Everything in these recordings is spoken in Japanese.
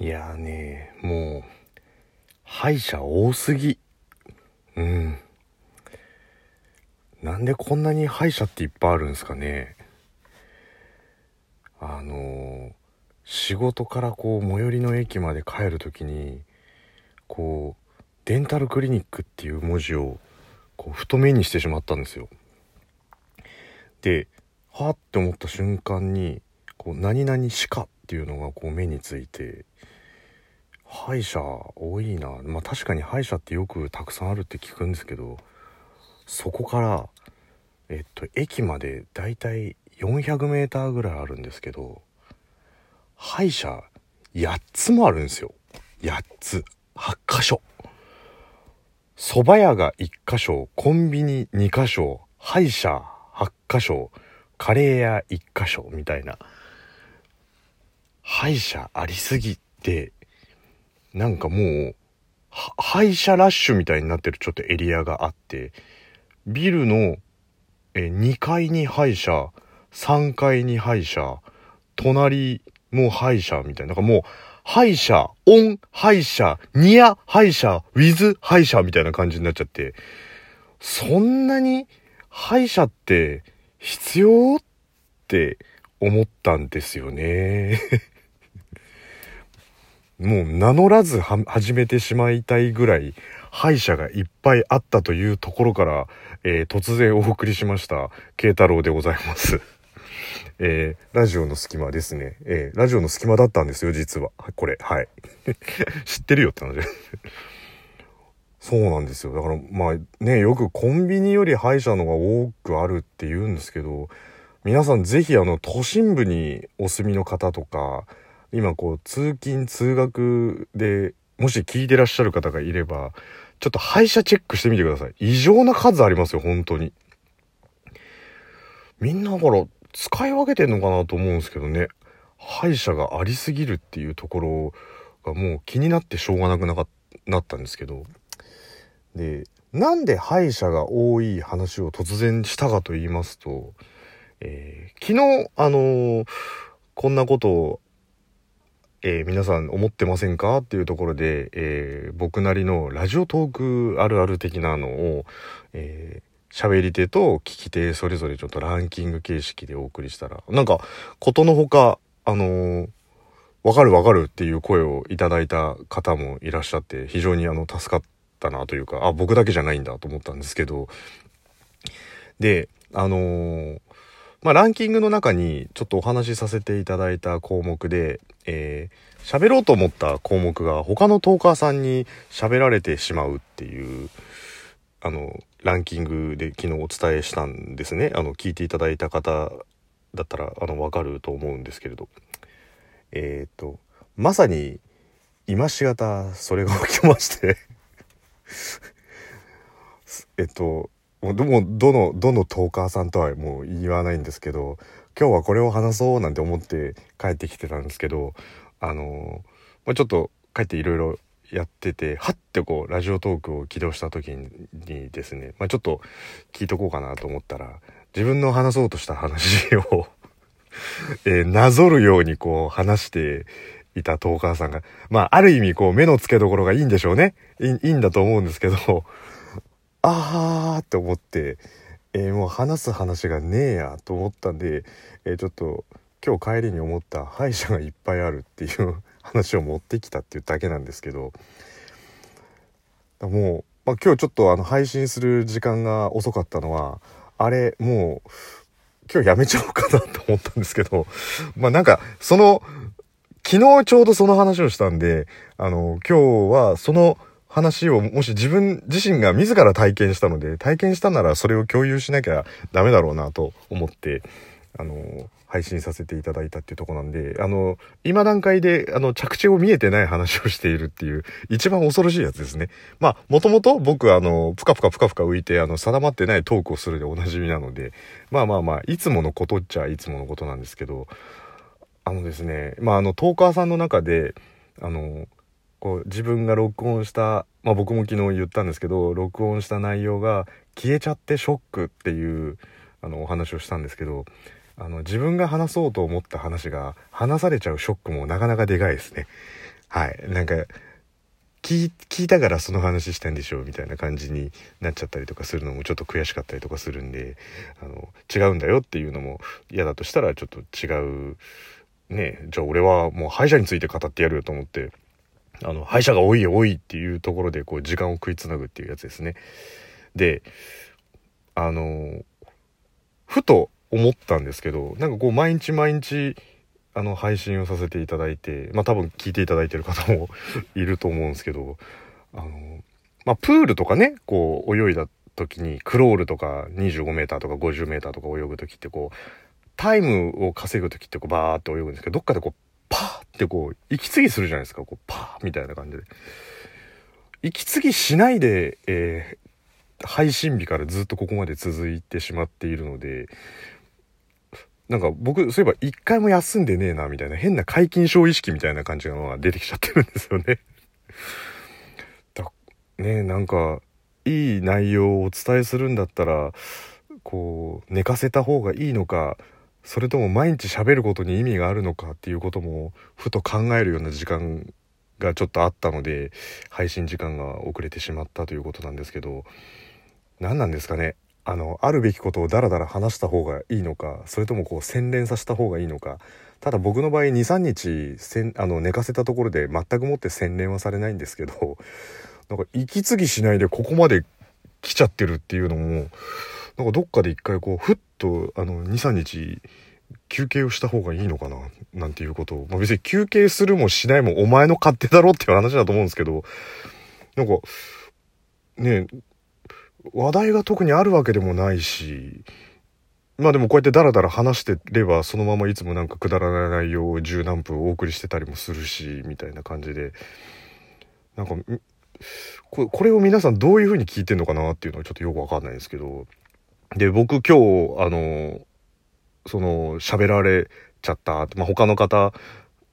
いやーねもう歯医者多すぎ。うん。なんでこんなに歯医者っていっぱいあるんですかね。あのー仕事からこう最寄りの駅まで帰る時にこうデンタルクリニックっていう文字をこう太目にしてしまったんですよ。ではって思った瞬間にこう何々歯科っていうのがこう目について歯医者多いな。まあ確かに歯医者ってよくたくさんあるって聞くんですけどそこからえっと駅までだいたい 400m ぐらいあるんですけど歯医者8つもあるんですよ。8つ。8箇所。蕎麦屋が1箇所コンビニ2箇所歯医者8箇所カレー屋1箇所みたいな。歯医者ありすぎてなんかもうは歯医者ラッシュみたいになってるちょっとエリアがあってビルのえ2階に歯医者3階に歯医者隣もう歯医者みたいな。なんかもう、歯医者、オン歯医者、ニア歯医者、ウィズ歯医者みたいな感じになっちゃって、そんなに歯医者って必要？って思ったんですよね。もう名乗らずは始めてしまいたいぐらい歯医者がいっぱいあったというところから、えー突然お送りしました慶太郎でございます。えーラジオの隙間ですね。えーラジオの隙間だったんですよ、実は。これ、はい。知ってるよって話。そうなんですよ。だから、まあね、よくコンビニより歯医者のが多くあるって言うんですけど、皆さんぜひあの、都心部にお住みの方とか、今こう、通勤、通学で、もし聞いてらっしゃる方がいれば、ちょっと歯医者チェックしてみてください。異常な数ありますよ、本当に。みんなだから、使い分けてんのかなと思うんですけどね歯医者がありすぎるっていうところがもう気になってしょうがなくなかなったんですけどでなんで歯医者が多い話を突然したかと言いますと、えー昨日あのーこんなことを、えー皆さん思ってませんか？っていうところで、えー僕なりのラジオトークあるある的なのを、えー喋り手と聞き手それぞれちょっとランキング形式でお送りしたら、なんか、ことのほか、あのーわかるわかるっていう声をいただいた方もいらっしゃって、非常にあの、助かったなというか、あ、僕だけじゃないんだと思ったんですけど、で、あのーまあ、ランキングの中にちょっとお話しさせていただいた項目で、えー喋ろうと思った項目が他のトーカーさんに喋られてしまうっていう、あの、ランキングで昨日お伝えしたんですね。あの、聞いていただいた方だったら、あの、わかると思うんですけれど。えっ、と、まさに、今しがた、それが起きまして、えっと、もうどもどの、どのトーカーさんとはもう言わないんですけど、今日はこれを話そうなんて思って帰ってきてたんですけど、あの、まあ、ちょっと帰っていろいろやってて、はってこう、ラジオトークを起動した時にですね、まあ、ちょっと聞いとこうかなと思ったら、自分の話そうとした話を えーなぞるようにこう話していたトーカーさんが、まあ、ある意味こう目の付けどころがいいんでしょうね。いいいんだと思うんですけど、あーって思って、えーもう話す話がねえやと思ったんで、えーちょっと今日帰りに思った歯医者がいっぱいあるっていう話を持ってきたっていうだけなんですけど、もう、まあ、今日ちょっとあの配信する時間が遅かったのは、あれ、もう、今日やめちゃおうかなと思ったんですけど、まあなんか、その、昨日ちょうどその話をしたんで、あの、今日はその話をもし自分自身が自ら体験したので、体験したならそれを共有しなきゃダメだろうなと思って、あの、配信させていただいたっていうとこなんで、あの、今段階で、あの、着地を見えてない話をしているっていう、一番恐ろしいやつですね。まあ、もともと僕、あの、ぷかぷかぷかぷか浮いて、あの、定まってないトークをするでおなじみなので、まあまあまあ、いつものことっちゃいつものことなんですけど、あのですね、まあ、あの、トーカーさんの中で、あの、こう、自分が録音した、まあ僕も昨日言ったんですけど、録音した内容が消えちゃってショックっていう、あの、お話をしたんですけど、あの、自分が話そうと思った話が話されちゃうショックもなかなかでかいですね。はいなんか聞いたからその話したんでしょうみたいな感じになっちゃったりとかするのもちょっと悔しかったりとかするんであの違うんだよっていうのも嫌だとしたらちょっと違うねじゃあ俺はもう歯医者について語ってやるよと思ってあの歯医者が多い多いっていうところでこう時間を食いつなぐっていうやつですね。であのふと思ったんですけどなんかこう毎日毎日あの配信をさせていただいてまあ多分聞いていただいてる方も いると思うんですけどあのまあプールとかねこう泳いだ時にクロールとか 25m とか 50m とか泳ぐ時ってこうタイムを稼ぐ時ってこうバーって泳ぐんですけどどっかでこうパーってこう息継ぎするじゃないですかこうパーみたいな感じで息継ぎしないで、えー、配信日からずっとここまで続いてしまっているのでなんか僕、そういえば一回も休んでねえな、みたいな変な解禁症意識みたいな感じのが出てきちゃってるんですよね。だねなんか、いい内容をお伝えするんだったら、こう、寝かせた方がいいのか、それとも毎日喋ることに意味があるのかっていうことも、ふと考えるような時間がちょっとあったので、配信時間が遅れてしまったということなんですけど、何なんですかね？あのあるべきことをダラダラ話した方がいいのかそれともこう洗練させた方がいいのかただ僕の場合23日せんあの寝かせたところで全くもって洗練はされないんですけどなんか息継ぎしないでここまで来ちゃってるっていうのもなんかどっかで一回こうふっとあの23日休憩をした方がいいのかななんていうことを、まあ、別に休憩するもしないもお前の勝手だろっていう話だと思うんですけど。なんかね話題が特にあるわけでもないし、まあでもこうやってダラダラ話してればそのままいつもなんかくだらない内容を十何分お送りしてたりもするし、みたいな感じで、なんか、これを皆さんどういう風に聞いてんのかなっていうのはちょっとよくわかんないですけど、で、僕今日、あの、その、喋られちゃった、まあ、他の方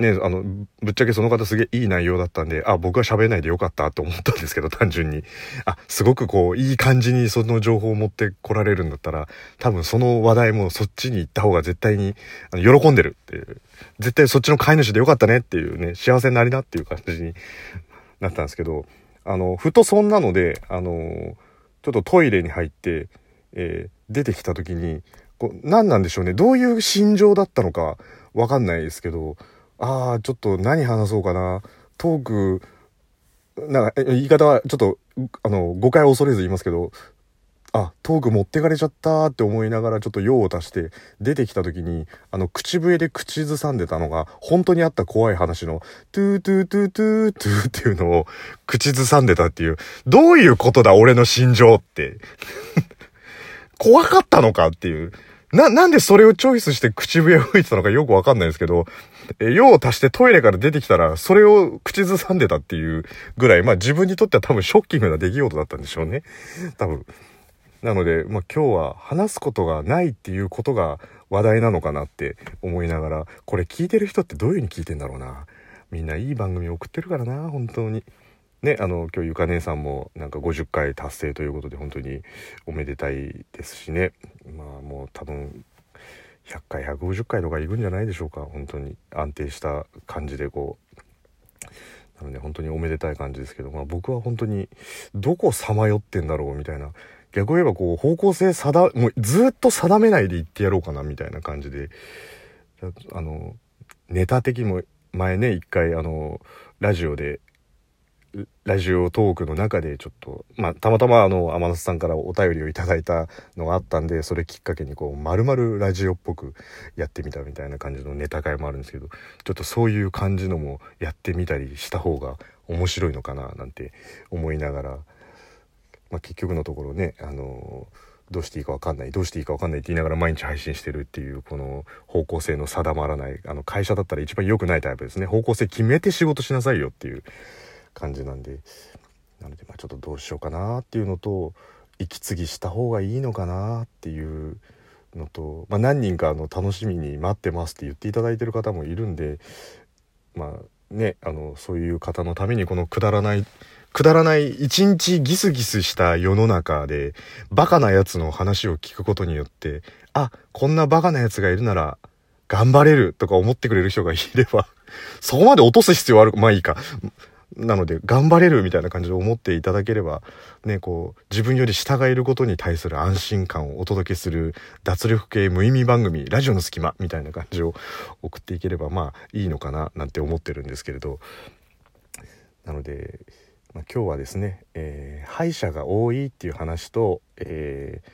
ね、あの、ぶっちゃけその方すげえいい内容だったんで、あ、僕は喋れないでよかったと思ったんですけど、単純に。あ、すごくこう、いい感じにその情報を持ってこられるんだったら、多分その話題もそっちに行った方が絶対にあの喜んでるっていう。絶対そっちの飼い主でよかったねっていうね、幸せになりなっていう感じになったんですけど、あの、ふとそんなので、あの、ちょっとトイレに入って、えー、出てきた時に、こう、何なんでしょうね。どういう心情だったのかわかんないですけど、ああ、ちょっと何話そうかな。トーク、なんか、言い方はちょっと、あの、誤解を恐れず言いますけど、あ、トーク持ってかれちゃったって思いながらちょっと用を足して出てきた時に、あの、口笛で口ずさんでたのが、本当にあった怖い話の、トゥートゥートゥートゥーっていうのを口ずさんでたっていう、どういうことだ俺の心情って。怖かったのかっていう。な、なんでそれをチョイスして口笛を吹いてたのかよくわかんないですけど、え、用を足してトイレから出てきたら、それを口ずさんでたっていうぐらい、まあ自分にとっては多分ショッキングな出来事だったんでしょうね。多分。なので、まあ今日は話すことがないっていうことが話題なのかなって思いながら、これ聞いてる人ってどういう風に聞いてんだろうな。みんないい番組送ってるからな、本当に。ね、あの、今日ゆか姉さんもなんか50回達成ということで本当におめでたいですしね。まあもう多分100回150回とかいくんじゃないでしょうか。本当に安定した感じでこう。なので本当におめでたい感じですけど、まあ、僕は本当にどこさまよってんだろうみたいな。逆を言えばこう方向性定もうずっと定めないで言ってやろうかなみたいな感じで。あのネタ的も前ね一回あのラジオでラジオトークの中でちょっと、まあ、たまたまあの、天夏さんからお便りをいただいたのがあったんで、それきっかけにこう、丸々ラジオっぽくやってみたみたいな感じのネタ会もあるんですけど、ちょっとそういう感じのもやってみたりした方が面白いのかな、なんて思いながら、まあ、結局のところね、あのどうしていいか分かんないどうしていいか分かんないって言いながら毎日配信してるっていうこの方向性の定まらないあの会社だったら一番良くないタイプですね。方向性決めて仕事しなさいよっていう感じなんでなのでまあちょっとどうしようかなっていうのと息継ぎした方がいいのかなっていうのと、まあ、何人かあの楽しみに待ってますって言っていただいてる方もいるんでまあねあのそういう方のためにこのくだらないくだらない一日ギスギスした世の中でバカなやつの話を聞くことによってあこんなバカなやつがいるなら頑張れるとか思ってくれる人がいれば、そこまで落とす必要ある、まあいいか。なので、頑張れるみたいな感じで思っていただければ、ね、こう、自分より下がいることに対する安心感をお届けする脱力系無意味番組、ラジオの隙間みたいな感じを送っていければ、まあいいのかな、なんて思ってるんですけれど、なので、まあ、今日はですね、えー、歯医者が多いっていう話と、えー、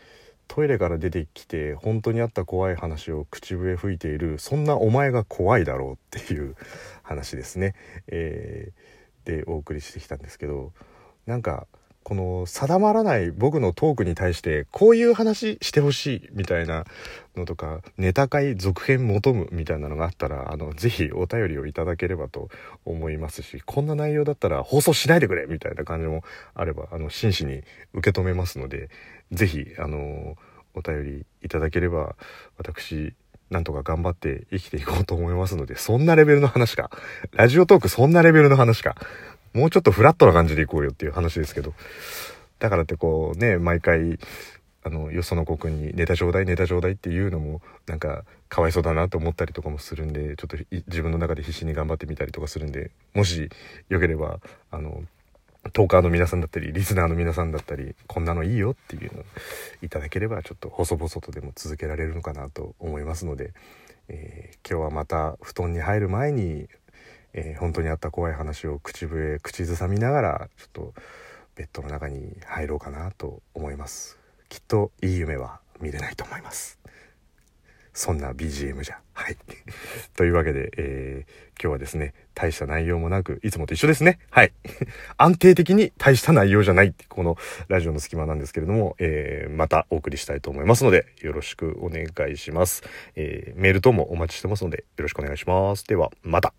トイレから出てきて本当にあった怖い話を口笛吹いているそんなお前が怖いだろうっていう話ですね。えーでお送りしてきたんですけどなんかこの定まらない僕のトークに対してこういう話してほしいみたいなのとかネタ会続編求むみたいなのがあったらあのぜひお便りをいただければと思いますしこんな内容だったら放送しないでくれみたいな感じもあればあの真摯に受け止めますのでぜひあのお便りいただければ私なんとか頑張って生きていこうと思いますので、そんなレベルの話か。ラジオトークそんなレベルの話か。もうちょっとフラットな感じでいこうよっていう話ですけど。だからってこうね、毎回、あの、よその子くんにネタちょうだい、ネタちょうだいっていうのも、なんか、かわいそうだなと思ったりとかもするんで、ちょっと自分の中で必死に頑張ってみたりとかするんで、もしよければ、あの、トーカーの皆さんだったり、リスナーの皆さんだったり、こんなのいいよっていうのをいただければ、ちょっと細々とでも続けられるのかなと思いますので、えー、今日はまた布団に入る前に、えー、本当にあった怖い話を口笛、口ずさみながら、ちょっとベッドの中に入ろうかなと思います。きっといい夢は見れないと思います。そんな BGM じゃ。はい。というわけで、えー、今日はですね、大した内容もなく、いつもと一緒ですね。はい。安定的に大した内容じゃないってこのラジオの隙間なんですけれども、えー、またお送りしたいと思いますので、よろしくお願いします。えー、メール等もお待ちしてますので、よろしくお願いします。では、また。